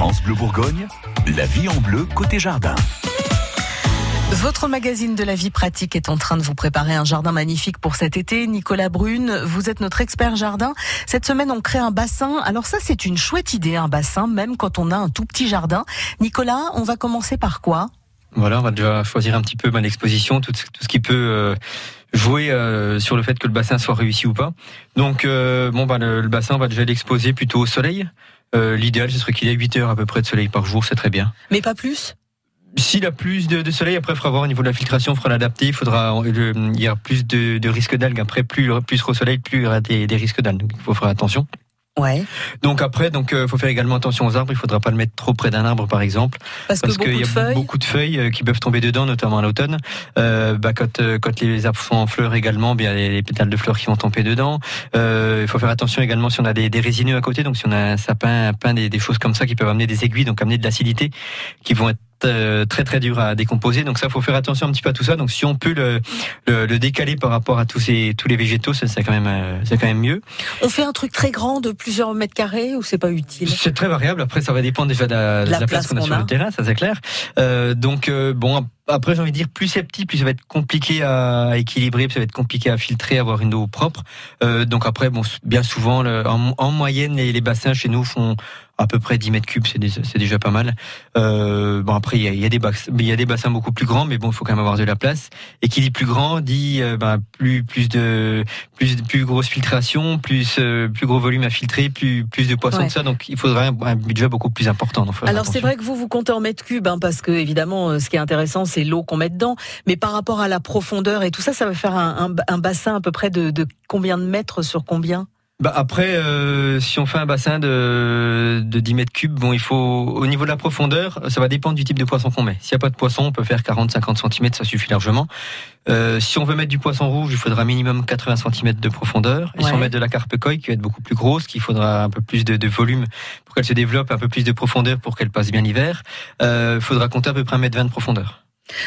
France Bleu Bourgogne, la vie en bleu côté jardin. Votre magazine de la vie pratique est en train de vous préparer un jardin magnifique pour cet été. Nicolas Brune, vous êtes notre expert jardin. Cette semaine, on crée un bassin. Alors ça, c'est une chouette idée, un bassin, même quand on a un tout petit jardin. Nicolas, on va commencer par quoi? Voilà, on va déjà choisir un petit peu ma exposition, tout, ce qui peut euh, jouer euh, sur le fait que le bassin soit réussi ou pas. Donc, euh, bon, bah, le, bassin, on va déjà l'exposer plutôt au soleil. L'idéal, ce serait qu'il ait 8 heures à peu près de soleil par jour, c'est très bien. Mais pas plus? S'il a plus de, soleil, après, il faudra voir au niveau de la filtration, il faudra l'adapter. Il faudra, il y a plus de, de risques d'algues. Après, plus, plus au soleil, plus il y aura des, des risques d'algues. Donc, il faut faire attention. Ouais. Donc après, donc euh, faut faire également attention aux arbres. Il faudra pas le mettre trop près d'un arbre, par exemple, parce, qu'il y a beaucoup de feuilles euh, qui peuvent tomber dedans, notamment à l'automne. Euh, bah, quand, euh, quand les arbres sont en fleurs également, bien les, les pétales de fleurs qui vont tomber dedans. il faut faire attention également si on a des, des, résineux à côté. Donc si on a un sapin, un pin, des, des choses comme ça qui peuvent amener des aiguilles, donc amener de l'acidité, qui vont être euh, très très dur à décomposer. Donc ça, faut faire attention un petit peu à tout ça. Donc si on peut le, le, décaler par rapport à tous ces tous les végétaux, c'est quand même euh, c'est quand même mieux. On fait un truc très grand de plusieurs mètres carrés ou c'est pas utile? C'est très variable. Après, ça va dépendre déjà de la, place, qu'on a sur le terrain, ça c'est clair. Euh, donc bon après, j'ai envie de dire, plus c'est petit, plus ça va être compliqué à équilibrer, plus ça va être compliqué à filtrer, à avoir une eau propre. Euh, donc après, bon, bien souvent, le, en, moyenne, les, les, bassins chez nous font à peu près 10 mètres cubes, c'est déjà, déjà pas mal. Euh, bon après, il y a, y, a des bassins, il y a des bassins beaucoup plus grands, mais bon, il faut quand même avoir de la place. Et qui dit plus grand dit euh, ben, plus plus de plus plus grosse filtration, plus euh, plus gros volume à filtrer, plus plus de poissons que ça. Donc il faudrait un, budget beaucoup plus important. Alors c'est vrai que vous vous comptez en mètres cubes, hein, parce que évidemment, ce qui est intéressant, c'est l'eau qu'on met dedans. Mais par rapport à la profondeur et tout ça, ça va faire un, un, bassin à peu près de, de combien de mètres sur combien? Bah après, euh, si on fait un bassin de, de 10 mètres cubes, bon, il faut au niveau de la profondeur, ça va dépendre du type de poisson qu'on met. S'il n'y a pas de poisson, on peut faire 40-50 cm, ça suffit largement. Euh, si on veut mettre du poisson rouge, il faudra minimum 80 cm de profondeur. Et si on met de la carpe coille, qui va être beaucoup plus grosse, qu'il faudra un peu plus de, de volume pour qu'elle se développe, un peu plus de profondeur pour qu'elle passe bien l'hiver, euh, il faudra compter à peu près 1 mètre 20 de profondeur.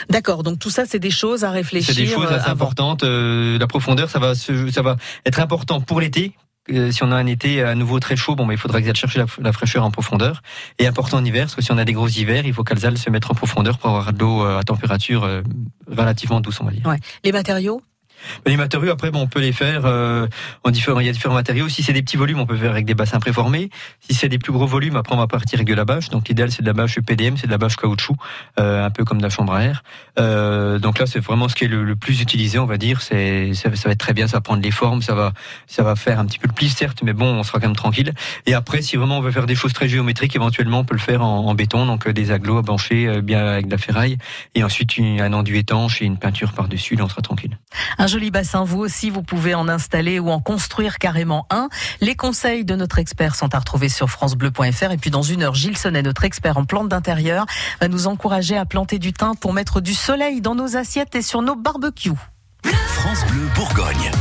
D'accord, donc tout ça, c'est des choses à réfléchir. C'est des choses assez euh, importantes. Euh, la profondeur, ça va, ça va être important pour l'été. Euh, si on a un été à nouveau très chaud, bon, mais il faudra qu'elles chercher la, fraîcheur en profondeur. Et important en hiver, parce que si on a des gros hivers, il faut qu'elles aillent se mettre en profondeur pour avoir de l'eau à température relativement douce, on va dire. Ouais. Les matériaux? Les matériaux, après, bon, on peut les faire euh, en différents. Il y a différents matériaux. Si c'est des petits volumes, on peut faire avec des bassins préformés. Si c'est des plus gros volumes, après, on va partir avec de la bâche. Donc, l'idéal, c'est de la bâche PDM, c'est de la bâche caoutchouc, euh, un peu comme de la chambre à air. Euh, donc là, c'est vraiment ce qui est le, plus utilisé, on va dire. C'est ça, va être très bien, ça va prendre les formes, ça va ça va faire un petit peu le pli, certes, mais bon, on sera quand même tranquille. Et après, si vraiment on veut faire des choses très géométriques, éventuellement, on peut le faire en, béton, donc des aglos à bancher bien avec de la ferraille, et ensuite un enduit étanche et une peinture par dessus, là, on sera tranquille. Un joli bassin, vous aussi, vous pouvez en installer ou en construire carrément un. Les conseils de notre expert sont à retrouver sur francebleu.fr. Et puis dans une heure, Gilles Sonnet, notre expert en plantes d'intérieur, va nous encourager à planter du thym pour mettre du soleil dans nos assiettes et sur nos barbecues. France Bleu Bourgogne.